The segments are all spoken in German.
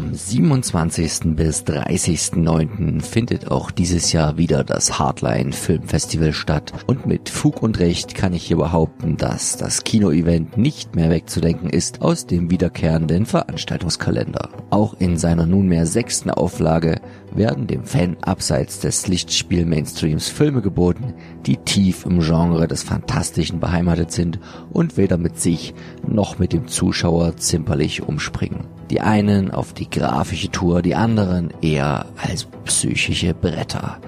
Vom 27. bis 30.09. findet auch dieses Jahr wieder das Hardline Filmfestival statt und mit Fug und Recht kann ich hier behaupten, dass das Kinoevent nicht mehr wegzudenken ist aus dem wiederkehrenden Veranstaltungskalender. Auch in seiner nunmehr sechsten Auflage werden dem Fan abseits des Lichtspiel-Mainstreams Filme geboten, die tief im Genre des Fantastischen beheimatet sind und weder mit sich noch mit dem Zuschauer zimperlich umspringen. Die einen auf die grafische Tour, die anderen eher als psychische Bretter.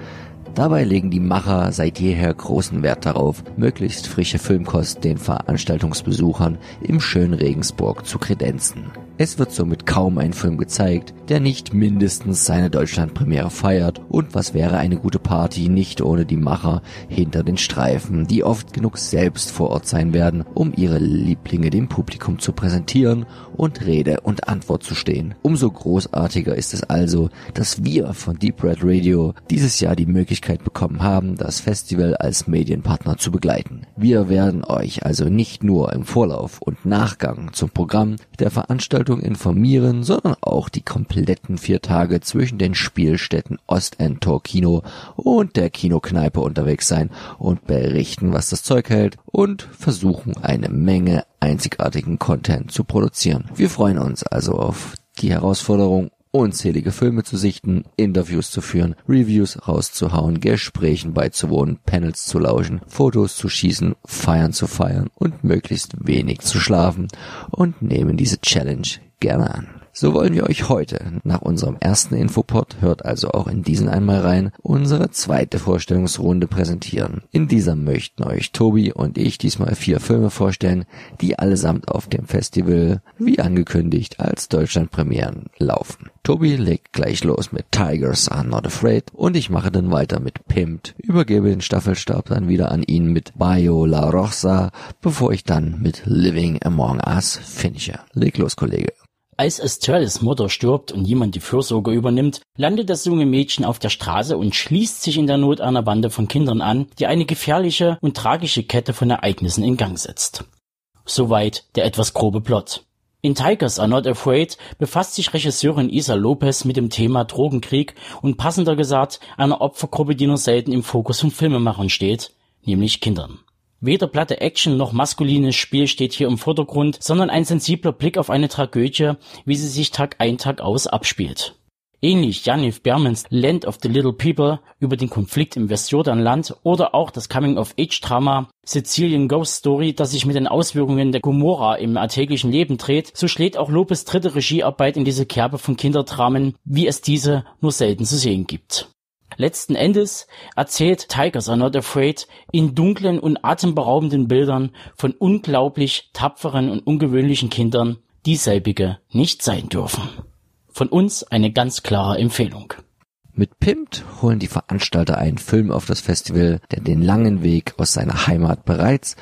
Dabei legen die Macher seit jeher großen Wert darauf, möglichst frische Filmkost den Veranstaltungsbesuchern im schönen Regensburg zu kredenzen. Es wird somit kaum ein Film gezeigt, der nicht mindestens seine Deutschlandpremiere feiert und was wäre eine gute Party nicht ohne die Macher hinter den Streifen, die oft genug selbst vor Ort sein werden, um ihre Lieblinge dem Publikum zu präsentieren und Rede und Antwort zu stehen. Umso großartiger ist es also, dass wir von Deep Red Radio dieses Jahr die Möglichkeit bekommen haben, das Festival als Medienpartner zu begleiten. Wir werden euch also nicht nur im Vorlauf und Nachgang zum Programm der Veranstaltung Veranstaltung informieren, sondern auch die kompletten vier Tage zwischen den Spielstätten Ostendtor Kino und der Kinokneipe unterwegs sein und berichten, was das Zeug hält und versuchen eine Menge einzigartigen Content zu produzieren. Wir freuen uns also auf die Herausforderung unzählige Filme zu sichten, Interviews zu führen, Reviews rauszuhauen, Gesprächen beizuwohnen, Panels zu lauschen, Fotos zu schießen, Feiern zu feiern und möglichst wenig zu schlafen und nehmen diese Challenge gerne an. So wollen wir euch heute, nach unserem ersten Infopod, hört also auch in diesen einmal rein, unsere zweite Vorstellungsrunde präsentieren. In dieser möchten euch Tobi und ich diesmal vier Filme vorstellen, die allesamt auf dem Festival, wie angekündigt, als Deutschlandpremieren laufen. Tobi legt gleich los mit Tigers Are Not Afraid und ich mache dann weiter mit Pimped, übergebe den Staffelstab dann wieder an ihn mit Bio La Rosa, bevor ich dann mit Living Among Us finische. Leg los, Kollege. Als Estrellas Mutter stirbt und jemand die Fürsorge übernimmt, landet das junge Mädchen auf der Straße und schließt sich in der Not einer Bande von Kindern an, die eine gefährliche und tragische Kette von Ereignissen in Gang setzt. Soweit der etwas grobe Plot. In Tigers Are Not Afraid befasst sich Regisseurin Isa Lopez mit dem Thema Drogenkrieg und passender gesagt einer Opfergruppe, die nur selten im Fokus von Filmemachern steht, nämlich Kindern. Weder platte Action noch maskulines Spiel steht hier im Vordergrund, sondern ein sensibler Blick auf eine Tragödie, wie sie sich Tag ein Tag aus abspielt. Ähnlich Janif Bermans Land of the Little People über den Konflikt im Westjordanland oder auch das Coming-of-Age-Drama Sicilian Ghost Story, das sich mit den Auswirkungen der Gomorra im alltäglichen Leben dreht, so schlägt auch Lopez dritte Regiearbeit in diese Kerbe von Kinderdramen, wie es diese nur selten zu sehen gibt. Letzten Endes erzählt Tigers Are Not Afraid in dunklen und atemberaubenden Bildern von unglaublich tapferen und ungewöhnlichen Kindern, die selbige nicht sein dürfen. Von uns eine ganz klare Empfehlung. Mit Pimpt holen die Veranstalter einen Film auf das Festival, der den langen Weg aus seiner Heimat bereits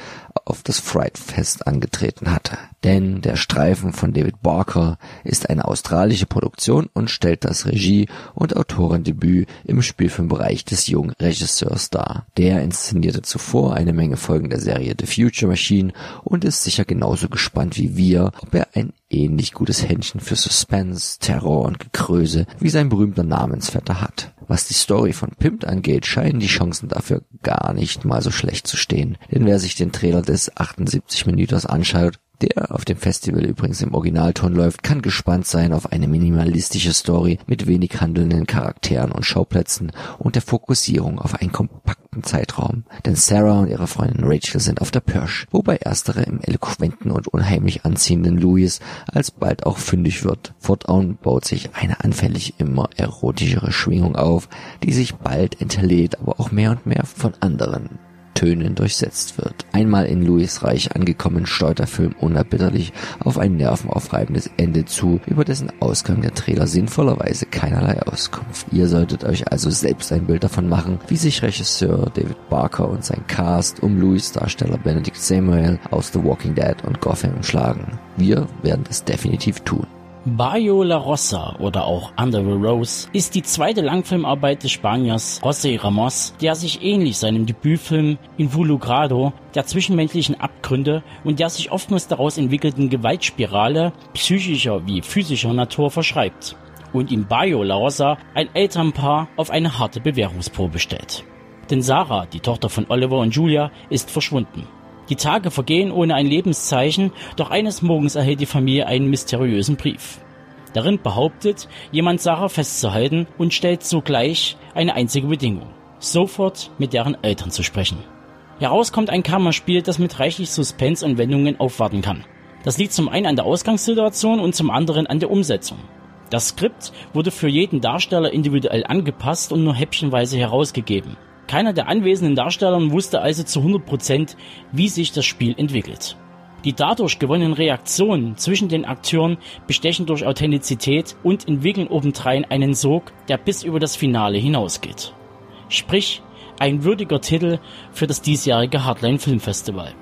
auf das Fright Fest angetreten hatte. Denn der Streifen von David Barker ist eine australische Produktion und stellt das Regie- und Autorendebüt im Spielfilmbereich des jungen Regisseurs dar. Der inszenierte zuvor eine Menge Folgen der Serie The Future Machine und ist sicher genauso gespannt wie wir, ob er ein ähnlich gutes Händchen für Suspense, Terror und Gekröse wie sein berühmter Namensvetter hat. Was die Story von Pimpt angeht, scheinen die Chancen dafür gar nicht mal so schlecht zu stehen. Denn wer sich den Trailer des 78 Minüters anschaut, der auf dem Festival übrigens im Originalton läuft, kann gespannt sein auf eine minimalistische Story mit wenig handelnden Charakteren und Schauplätzen und der Fokussierung auf einen kompakten Zeitraum. Denn Sarah und ihre Freundin Rachel sind auf der Pirsch, wobei erstere im eloquenten und unheimlich anziehenden Louis alsbald auch fündig wird. Fortan baut sich eine anfällig immer erotischere Schwingung auf, die sich bald entlädt, aber auch mehr und mehr von anderen Tönen durchsetzt wird. Einmal in Louis Reich angekommen, steuert der Film unerbitterlich auf ein nervenaufreibendes Ende zu, über dessen Ausgang der Trailer sinnvollerweise keinerlei Auskunft. Ihr solltet euch also selbst ein Bild davon machen, wie sich Regisseur David Barker und sein Cast um Louis Darsteller Benedict Samuel aus The Walking Dead und Gotham schlagen. Wir werden das definitiv tun. Bayo La Rosa oder auch Under the Rose ist die zweite Langfilmarbeit des Spaniers José Ramos, der sich ähnlich seinem Debütfilm Involucrado der zwischenmenschlichen Abgründe und der sich oftmals daraus entwickelten Gewaltspirale psychischer wie physischer Natur verschreibt und ihm Bayo La Rosa ein Elternpaar auf eine harte Bewährungsprobe stellt. Denn Sarah, die Tochter von Oliver und Julia, ist verschwunden. Die Tage vergehen ohne ein Lebenszeichen, doch eines Morgens erhält die Familie einen mysteriösen Brief. Darin behauptet, jemand Sarah festzuhalten und stellt sogleich eine einzige Bedingung. Sofort mit deren Eltern zu sprechen. Heraus kommt ein Kammerspiel, das mit reichlich Suspense und Wendungen aufwarten kann. Das liegt zum einen an der Ausgangssituation und zum anderen an der Umsetzung. Das Skript wurde für jeden Darsteller individuell angepasst und nur häppchenweise herausgegeben. Keiner der anwesenden Darsteller wusste also zu 100 Prozent, wie sich das Spiel entwickelt. Die dadurch gewonnenen Reaktionen zwischen den Akteuren bestechen durch Authentizität und entwickeln obendrein einen Sog, der bis über das Finale hinausgeht. Sprich, ein würdiger Titel für das diesjährige Hardline Filmfestival.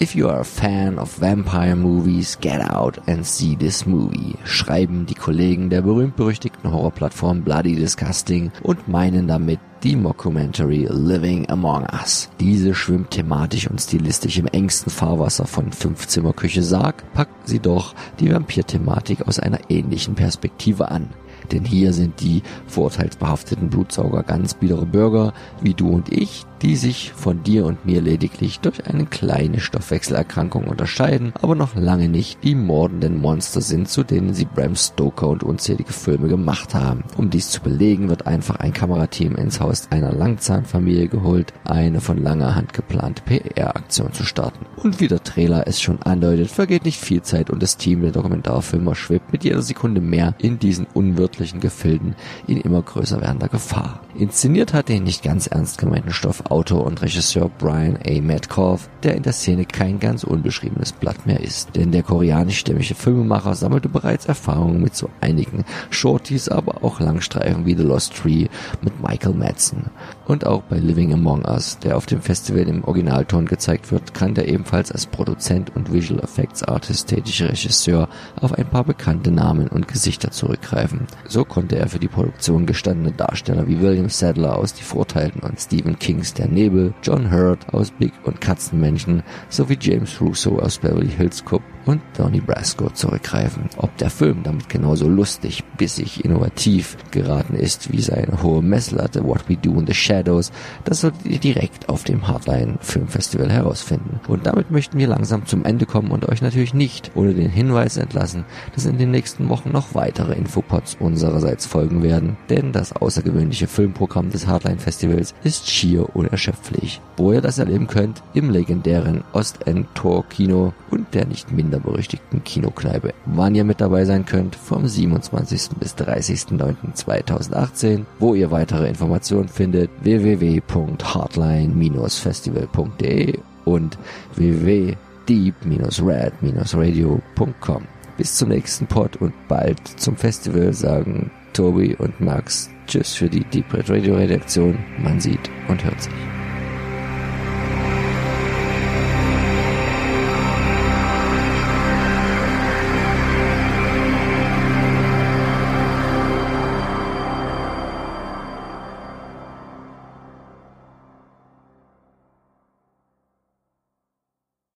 If you are a fan of vampire movies, get out and see this movie, schreiben die Kollegen der berühmt-berüchtigten Horrorplattform Bloody Disgusting und meinen damit die Mockumentary Living Among Us. Diese schwimmt thematisch und stilistisch im engsten Fahrwasser von Fünfzimmerküche Sarg, packt sie doch die Vampir-Thematik aus einer ähnlichen Perspektive an. Denn hier sind die vorurteilsbehafteten Blutsauger ganz biedere Bürger wie du und ich, die sich von dir und mir lediglich durch eine kleine Stoffwechselerkrankung unterscheiden, aber noch lange nicht die mordenden Monster sind, zu denen sie Bram Stoker und unzählige Filme gemacht haben. Um dies zu belegen, wird einfach ein Kamerateam ins Haus einer Langzahnfamilie geholt, eine von langer Hand geplante PR-Aktion zu starten. Und wie der Trailer es schon andeutet, vergeht nicht viel Zeit und das Team der Dokumentarfilmer schwebt mit jeder Sekunde mehr in diesen unwirtlichen Gefilden in immer größer werdender Gefahr. Inszeniert hat den nicht ganz ernst gemeinten Stoff Autor und Regisseur Brian A. Metcalf, der in der Szene kein ganz unbeschriebenes Blatt mehr ist. Denn der koreanischstämmige Filmemacher sammelte bereits Erfahrungen mit so einigen Shorties, aber auch Langstreifen wie The Lost Tree mit Michael Madsen. Und auch bei Living Among Us, der auf dem Festival im Originalton gezeigt wird, kann der ebenfalls als Produzent und Visual Effects Artist tätige Regisseur auf ein paar bekannte Namen und Gesichter zurückgreifen. So konnte er für die Produktion gestandene Darsteller wie William Sadler aus Die Vorteilten und Stephen Kings Der Nebel, John Hurt aus Big und Katzenmenschen sowie James Russo aus Beverly Hills Cop und Donnie Brasco zurückgreifen. Ob der Film damit genauso lustig, bissig, innovativ geraten ist wie seine hohe Messlatte What We Do in the Shadows, das solltet ihr direkt auf dem Hardline Filmfestival herausfinden. Und damit möchten wir langsam zum Ende kommen und euch natürlich nicht ohne den Hinweis entlassen, dass in den nächsten Wochen noch weitere Infopods unsererseits folgen werden, denn das außergewöhnliche Filmprogramm des Hardline Festivals ist schier unerschöpflich. Wo ihr das erleben könnt, im legendären Ostend Tor Kino und der nicht minder berüchtigten Kinokneipe. Wann ihr mit dabei sein könnt, vom 27. bis 30.09.2018, wo ihr weitere Informationen findet, www.hardline-festival.de und www.deep-red-radio.com. Bis zum nächsten Pod und bald zum Festival sagen Tobi und Max Tschüss für die Deep Red Radio Redaktion. Man sieht und hört sich.